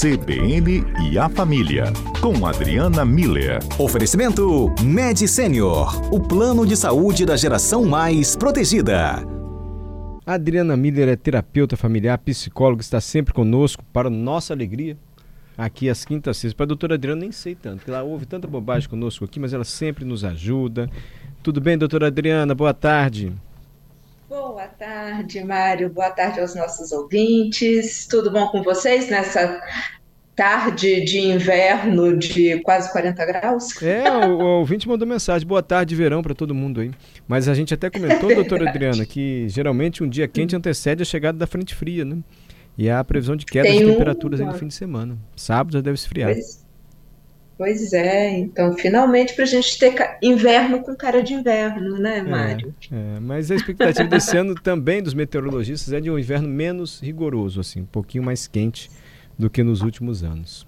CBN e a Família, com Adriana Miller. Oferecimento Med Senior, o plano de saúde da geração mais protegida. Adriana Miller é terapeuta familiar, psicóloga, está sempre conosco para nossa alegria. Aqui às quintas-feiras. Para a doutora Adriana, nem sei tanto, porque ela ouve tanta bobagem conosco aqui, mas ela sempre nos ajuda. Tudo bem, doutora Adriana? Boa tarde. Boa tarde, Mário. Boa tarde aos nossos ouvintes. Tudo bom com vocês nessa tarde de inverno de quase 40 graus? É, o, o ouvinte mandou mensagem. Boa tarde, verão para todo mundo aí. Mas a gente até comentou, é doutora Adriana, que geralmente um dia quente antecede a chegada da frente fria, né? E há a previsão de queda Tem de temperaturas um... aí no fim de semana. Sábado já deve esfriar. Pois Pois é, então finalmente para a gente ter inverno com cara de inverno, né, é, Mário? É, é, mas a expectativa desse ano também dos meteorologistas é de um inverno menos rigoroso, assim, um pouquinho mais quente do que nos últimos anos.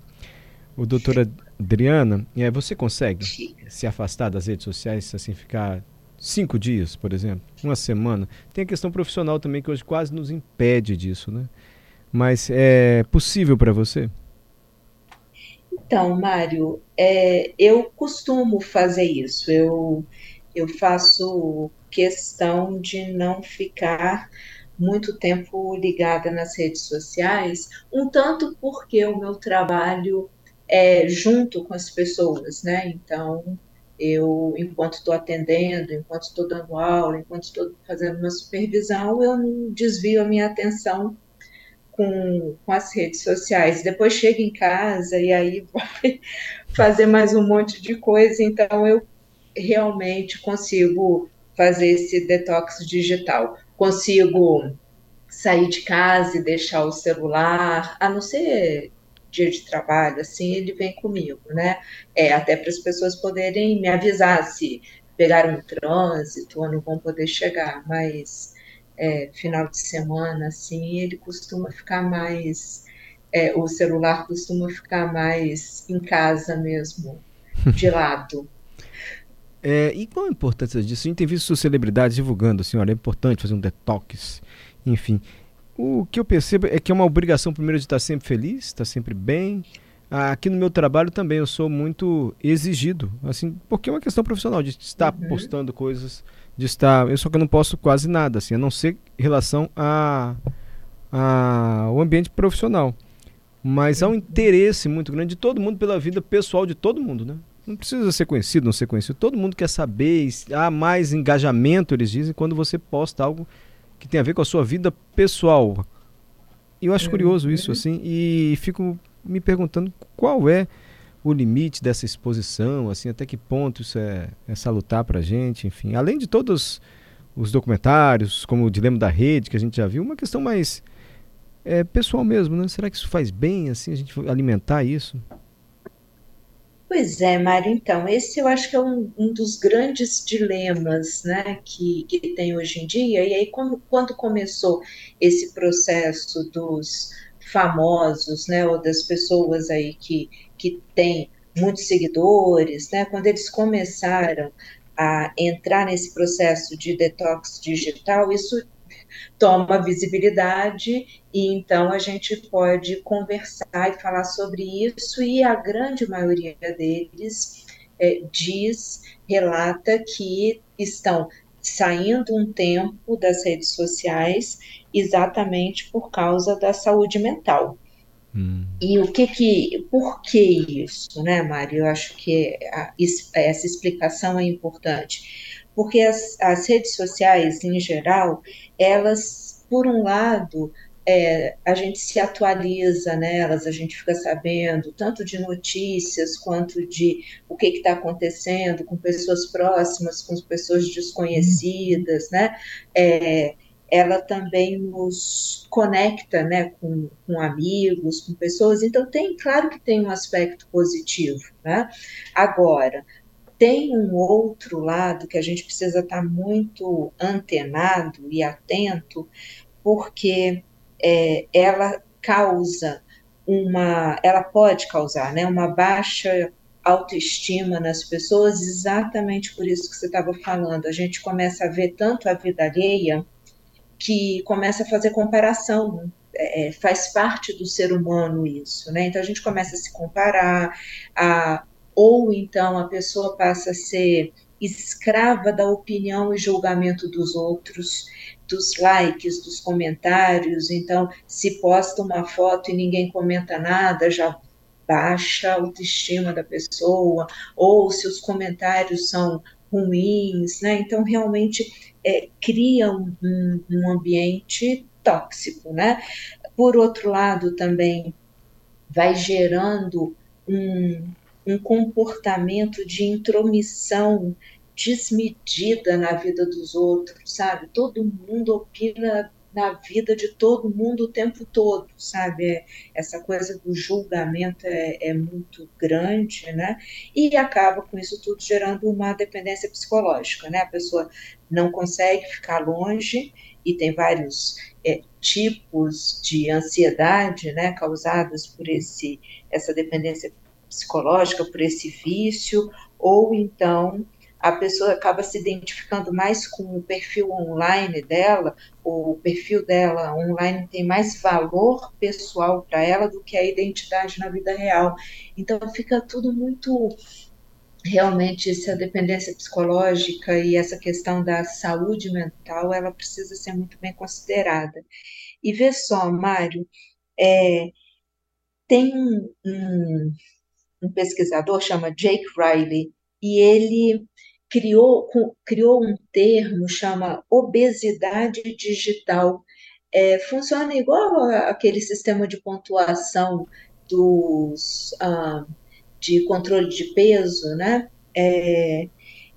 O doutora Adriana, é, você consegue se afastar das redes sociais, assim, ficar cinco dias, por exemplo, uma semana? Tem a questão profissional também que hoje quase nos impede disso, né? Mas é possível para você? Então, Mário, é, eu costumo fazer isso. Eu, eu faço questão de não ficar muito tempo ligada nas redes sociais, um tanto porque o meu trabalho é junto com as pessoas, né? Então, eu, enquanto estou atendendo, enquanto estou dando aula, enquanto estou fazendo uma supervisão, eu não desvio a minha atenção com, com as redes sociais. Depois chega em casa e aí vai fazer mais um monte de coisa. Então, eu realmente consigo fazer esse detox digital. Consigo sair de casa e deixar o celular, a não ser dia de trabalho, assim, ele vem comigo, né? É, até para as pessoas poderem me avisar se pegaram um trânsito ou não vão poder chegar, mas é, final de semana, assim, ele costuma ficar mais, é, o celular costuma ficar mais em casa mesmo, de lado. É, e qual a importância disso? A gente tem visto celebridades divulgando, assim, olha, é importante fazer um detox, enfim. O que eu percebo é que é uma obrigação, primeiro, de estar sempre feliz, estar sempre bem. Aqui no meu trabalho também eu sou muito exigido, assim, porque é uma questão profissional, de estar uhum. postando coisas de estar. Eu só que eu não posso quase nada, assim, a não ser em relação a, a o ambiente profissional. Mas há um interesse muito grande de todo mundo pela vida pessoal de todo mundo, né? Não precisa ser conhecido, não ser conhecido. Todo mundo quer saber. Há mais engajamento, eles dizem, quando você posta algo que tem a ver com a sua vida pessoal. E eu acho curioso isso, assim, e fico me perguntando qual é o limite dessa exposição, assim, até que ponto isso é, é salutar para a gente, enfim. Além de todos os documentários, como o Dilema da Rede, que a gente já viu, uma questão mais é, pessoal mesmo, né? Será que isso faz bem, assim, a gente alimentar isso? Pois é, Mário, então, esse eu acho que é um, um dos grandes dilemas né, que, que tem hoje em dia. E aí, quando, quando começou esse processo dos famosos, né, ou das pessoas aí que, que têm muitos seguidores, né, quando eles começaram a entrar nesse processo de detox digital, isso toma visibilidade e então a gente pode conversar e falar sobre isso e a grande maioria deles é, diz, relata que estão saindo um tempo das redes sociais exatamente por causa da saúde mental. Hum. E o que que, por que isso, né, Mário? Eu acho que a, essa explicação é importante, porque as, as redes sociais, em geral, elas, por um lado, é, a gente se atualiza nelas, a gente fica sabendo tanto de notícias quanto de o que está acontecendo com pessoas próximas, com pessoas desconhecidas, né? É, ela também nos conecta, né, com, com amigos, com pessoas. Então tem, claro que tem um aspecto positivo, né? Agora tem um outro lado que a gente precisa estar muito antenado e atento, porque é, ela causa uma, ela pode causar, né, uma baixa autoestima nas pessoas, exatamente por isso que você estava falando. A gente começa a ver tanto a vida alheia que começa a fazer comparação. é, é, faz parte do ser humano isso, né? Então a gente começa a se comparar, a, ou então a pessoa passa a ser escrava da opinião e julgamento dos outros, dos likes, dos comentários. Então, se posta uma foto e ninguém comenta nada, já baixa a autoestima da pessoa, ou se os comentários são ruins, né? Então, realmente é, cria um, um ambiente tóxico, né? Por outro lado, também vai gerando um, um comportamento de intromissão desmedida na vida dos outros, sabe? Todo mundo opina na vida de todo mundo o tempo todo, sabe? É, essa coisa do julgamento é, é, muito grande, né? E acaba com isso tudo gerando uma dependência psicológica, né? A pessoa não consegue ficar longe e tem vários é, tipos de ansiedade, né? Causadas por esse essa dependência psicológica, por esse vício, ou então a pessoa acaba se identificando mais com o perfil online dela, o perfil dela online tem mais valor pessoal para ela do que a identidade na vida real. Então fica tudo muito realmente essa dependência psicológica e essa questão da saúde mental, ela precisa ser muito bem considerada. E vê só, Mário, é, tem um, um, um pesquisador chama Jake Riley e ele criou, criou um termo chama obesidade digital. É, funciona igual aquele sistema de pontuação dos ah, de controle de peso, né? É,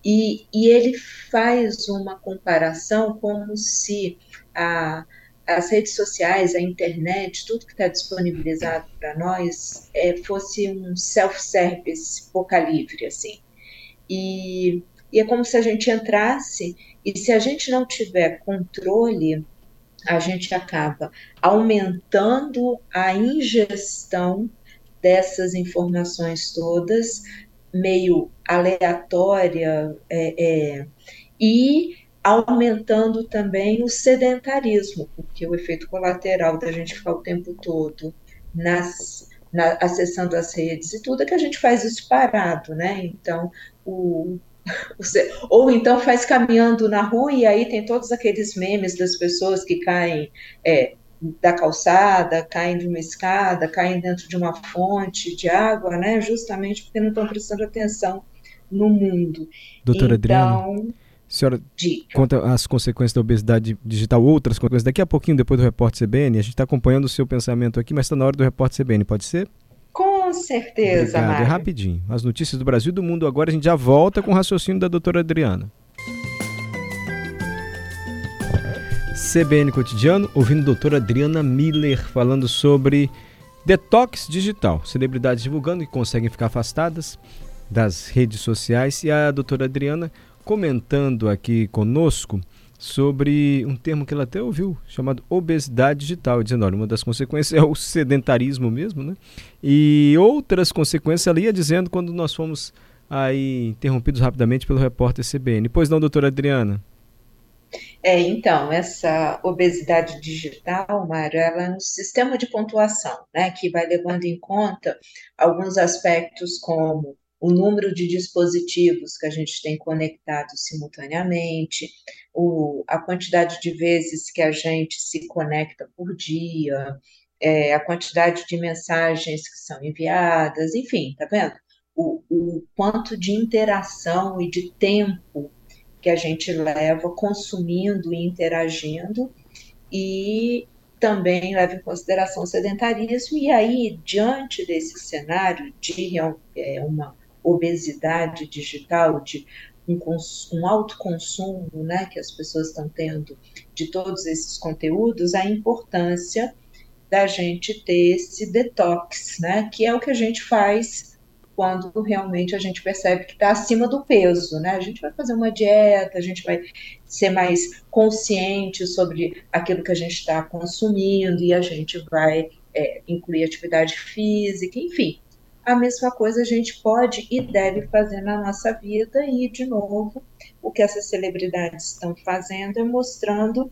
e, e, ele faz uma comparação como se a, as redes sociais, a internet, tudo que está disponibilizado para nós é, fosse um self-service boca livre, assim. E e é como se a gente entrasse e se a gente não tiver controle, a gente acaba aumentando a ingestão dessas informações todas, meio aleatória, é, é, e aumentando também o sedentarismo, porque o efeito colateral da gente ficar o tempo todo nas, na, acessando as redes e tudo é que a gente faz isso parado, né? Então, o, ou então faz caminhando na rua e aí tem todos aqueles memes das pessoas que caem é, da calçada, caem de uma escada, caem dentro de uma fonte de água, né? Justamente porque não estão prestando atenção no mundo. Doutora então, Adriana, senhora dica. conta as consequências da obesidade digital, outras consequências. Daqui a pouquinho, depois do Repórter CBN, a gente está acompanhando o seu pensamento aqui, mas está na hora do Repórter CBN, pode ser? Com certeza, Obrigado. É rapidinho. As notícias do Brasil e do mundo agora, a gente já volta com o raciocínio da doutora Adriana. CBN Cotidiano, ouvindo a doutora Adriana Miller falando sobre detox digital. Celebridades divulgando que conseguem ficar afastadas das redes sociais e a doutora Adriana comentando aqui conosco sobre um termo que ela até ouviu, chamado obesidade digital, dizendo, olha, uma das consequências é o sedentarismo mesmo, né? E outras consequências ela ia dizendo quando nós fomos aí interrompidos rapidamente pelo repórter CBN. Pois não, doutora Adriana? É, então, essa obesidade digital, Mário, ela é um sistema de pontuação, né, que vai levando em conta alguns aspectos como o número de dispositivos que a gente tem conectados simultaneamente, o, a quantidade de vezes que a gente se conecta por dia, é, a quantidade de mensagens que são enviadas, enfim, tá vendo? O, o quanto de interação e de tempo que a gente leva consumindo e interagindo, e também leva em consideração o sedentarismo, e aí, diante desse cenário de é, uma obesidade digital, de um, um alto consumo né, que as pessoas estão tendo de todos esses conteúdos, a importância da gente ter esse detox, né, que é o que a gente faz quando realmente a gente percebe que está acima do peso, né? A gente vai fazer uma dieta, a gente vai ser mais consciente sobre aquilo que a gente está consumindo e a gente vai é, incluir atividade física, enfim, a mesma coisa a gente pode e deve fazer na nossa vida, e, de novo, o que essas celebridades estão fazendo é mostrando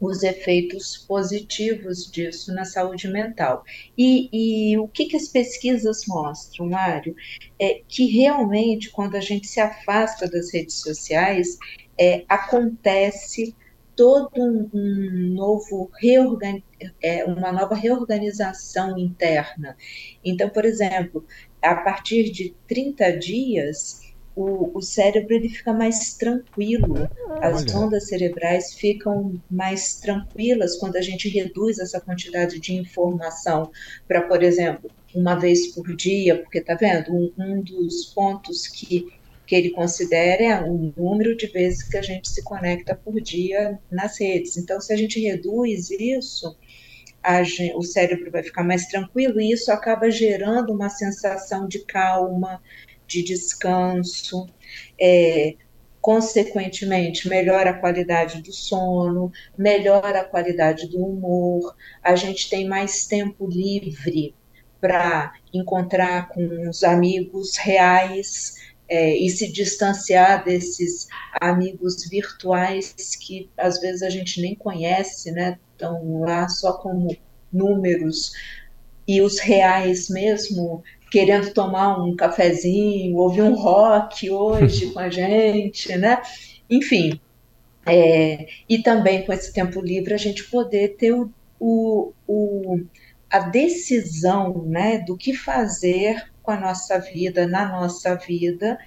os efeitos positivos disso na saúde mental. E, e, o que, que as pesquisas mostram, Mário? É que realmente, quando a gente se afasta das redes sociais, é, acontece todo um, um novo reorgan, é, uma nova reorganização interna. Então, por exemplo, a partir de 30 dias, o, o cérebro ele fica mais tranquilo, as Olha. ondas cerebrais ficam mais tranquilas quando a gente reduz essa quantidade de informação para, por exemplo, uma vez por dia, porque tá vendo, um, um dos pontos que que ele considera é o número de vezes que a gente se conecta por dia nas redes. Então, se a gente reduz isso, Gente, o cérebro vai ficar mais tranquilo e isso acaba gerando uma sensação de calma, de descanso, é, consequentemente, melhora a qualidade do sono, melhora a qualidade do humor, a gente tem mais tempo livre para encontrar com os amigos reais é, e se distanciar desses amigos virtuais que às vezes a gente nem conhece, né? Estão lá só como números e os reais mesmo querendo tomar um cafezinho, ouvir um rock hoje com a gente, né? Enfim, é, e também com esse tempo livre a gente poder ter o, o, o, a decisão né, do que fazer com a nossa vida, na nossa vida,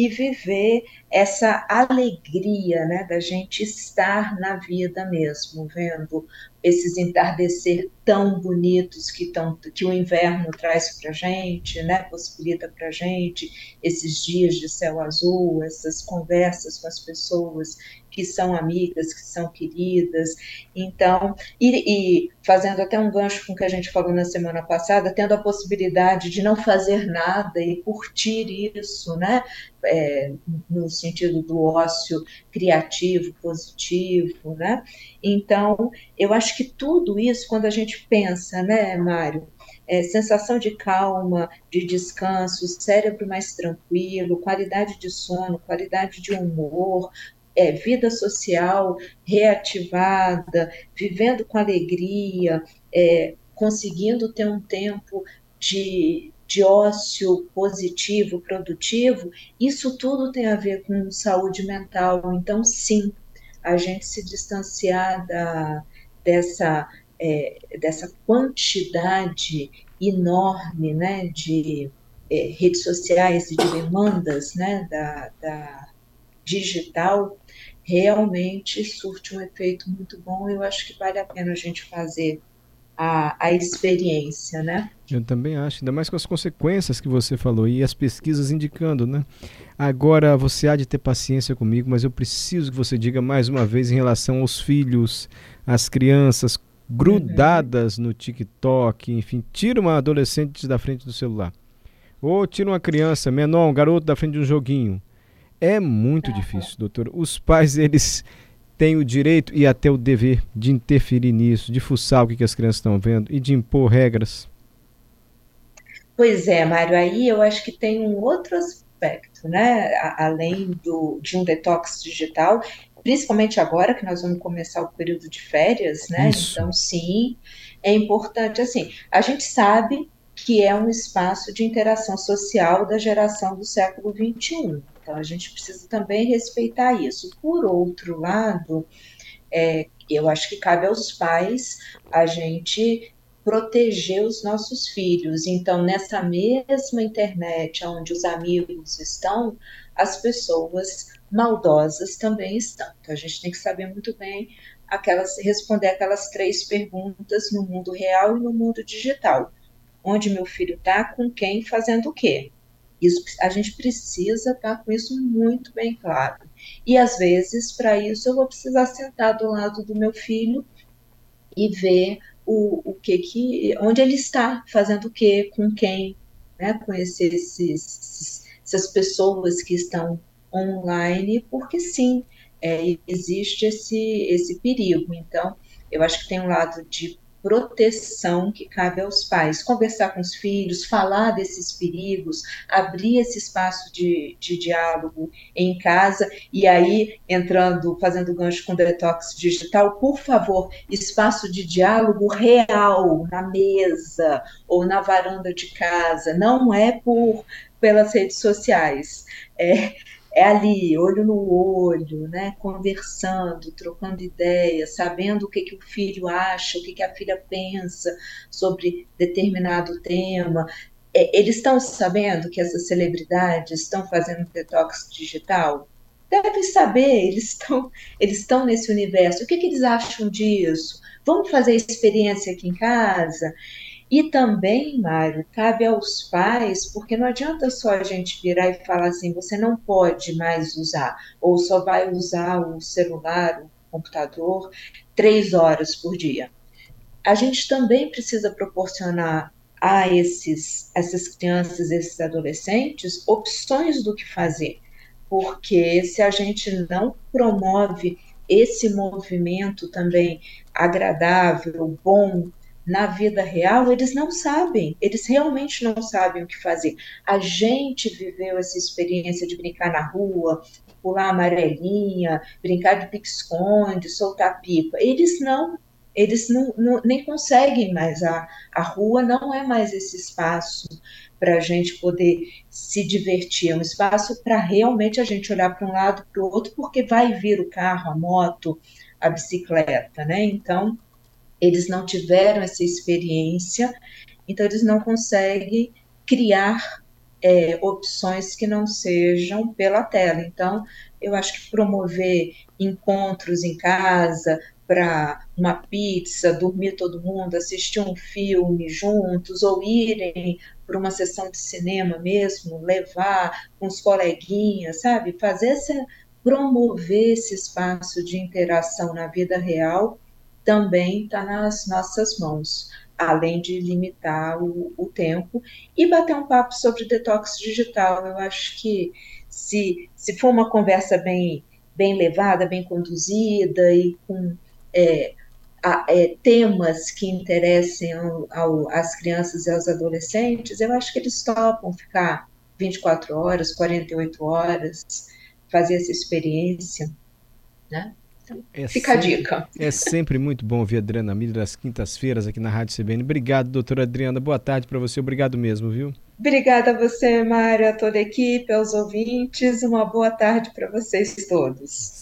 e viver essa alegria né, da gente estar na vida mesmo, vendo esses entardecer tão bonitos que, tão, que o inverno traz para gente, né, possibilita para gente, esses dias de céu azul, essas conversas com as pessoas que são amigas, que são queridas. Então, e, e, fazendo até um gancho com o que a gente falou na semana passada, tendo a possibilidade de não fazer nada e curtir isso, né? É, no sentido do ócio criativo, positivo, né? Então, eu acho que tudo isso, quando a gente pensa, né, Mário, é, sensação de calma, de descanso, cérebro mais tranquilo, qualidade de sono, qualidade de humor, é, vida social reativada, vivendo com alegria, é, conseguindo ter um tempo de, de ócio positivo, produtivo, isso tudo tem a ver com saúde mental. Então, sim, a gente se distanciar da, dessa, é, dessa quantidade enorme né, de é, redes sociais e de demandas né, da, da digital realmente surte um efeito muito bom. Eu acho que vale a pena a gente fazer a, a experiência, né? Eu também acho, ainda mais com as consequências que você falou e as pesquisas indicando, né? Agora você há de ter paciência comigo, mas eu preciso que você diga mais uma vez em relação aos filhos, às crianças grudadas no TikTok, enfim, tira uma adolescente da frente do celular. Ou tira uma criança menor, um garoto da frente de um joguinho. É muito difícil, doutor. Os pais, eles têm o direito e até o dever de interferir nisso, de fuçar o que, que as crianças estão vendo e de impor regras. Pois é, Mário, aí eu acho que tem um outro aspecto, né? Além do, de um detox digital, principalmente agora que nós vamos começar o período de férias, né? Isso. Então, sim, é importante, assim, a gente sabe que é um espaço de interação social da geração do século XXI. Então, a gente precisa também respeitar isso. Por outro lado, é, eu acho que cabe aos pais a gente proteger os nossos filhos. Então, nessa mesma internet onde os amigos estão, as pessoas maldosas também estão. Então, a gente tem que saber muito bem aquelas, responder aquelas três perguntas no mundo real e no mundo digital. Onde meu filho está, com quem, fazendo o quê? Isso, a gente precisa estar tá com isso muito bem claro. E às vezes, para isso, eu vou precisar sentar do lado do meu filho e ver o, o que que, onde ele está, fazendo o que, com quem, né? Conhecer esses, essas pessoas que estão online, porque sim, é, existe esse, esse perigo. Então, eu acho que tem um lado de proteção que cabe aos pais. Conversar com os filhos, falar desses perigos, abrir esse espaço de, de diálogo em casa e aí entrando, fazendo gancho com detox digital, por favor, espaço de diálogo real na mesa ou na varanda de casa, não é por pelas redes sociais. É, é ali, olho no olho, né, conversando, trocando ideias, sabendo o que, que o filho acha, o que, que a filha pensa sobre determinado tema. É, eles estão sabendo que essas celebridades estão fazendo detox digital? Devem saber, eles estão, eles estão nesse universo. O que, que eles acham disso? Vamos fazer experiência aqui em casa? E também, Mário, cabe aos pais, porque não adianta só a gente virar e falar assim, você não pode mais usar, ou só vai usar o celular, o computador, três horas por dia. A gente também precisa proporcionar a esses, essas crianças, esses adolescentes, opções do que fazer. Porque se a gente não promove esse movimento também agradável, bom, na vida real, eles não sabem, eles realmente não sabem o que fazer. A gente viveu essa experiência de brincar na rua, pular amarelinha, brincar de pique-esconde, soltar pipa. Eles não, eles não, não, nem conseguem mais. A, a rua não é mais esse espaço para a gente poder se divertir, é um espaço para realmente a gente olhar para um lado para o outro, porque vai vir o carro, a moto, a bicicleta, né? Então, eles não tiveram essa experiência, então eles não conseguem criar é, opções que não sejam pela tela. Então, eu acho que promover encontros em casa para uma pizza, dormir todo mundo, assistir um filme juntos, ou irem para uma sessão de cinema mesmo, levar com os coleguinhas, sabe? Fazer essa, promover esse espaço de interação na vida real também está nas nossas mãos, além de limitar o, o, tempo e bater um papo sobre detox digital. Eu acho que se, se for uma conversa bem, bem levada, bem conduzida e com é, a, é, temas que interessem ao, ao, às crianças e aos adolescentes, eu acho que eles topam ficar 24 horas, 48 horas, fazer essa experiência, né? É Fica sempre, a dica. É sempre muito bom ouvir a Adriana Miller às quintas-feiras aqui na Rádio CBN. Obrigado, doutora Adriana. Boa tarde para você. Obrigado mesmo, viu? Obrigada a você, Mário, a toda a equipe, aos ouvintes. Uma boa tarde para vocês todos.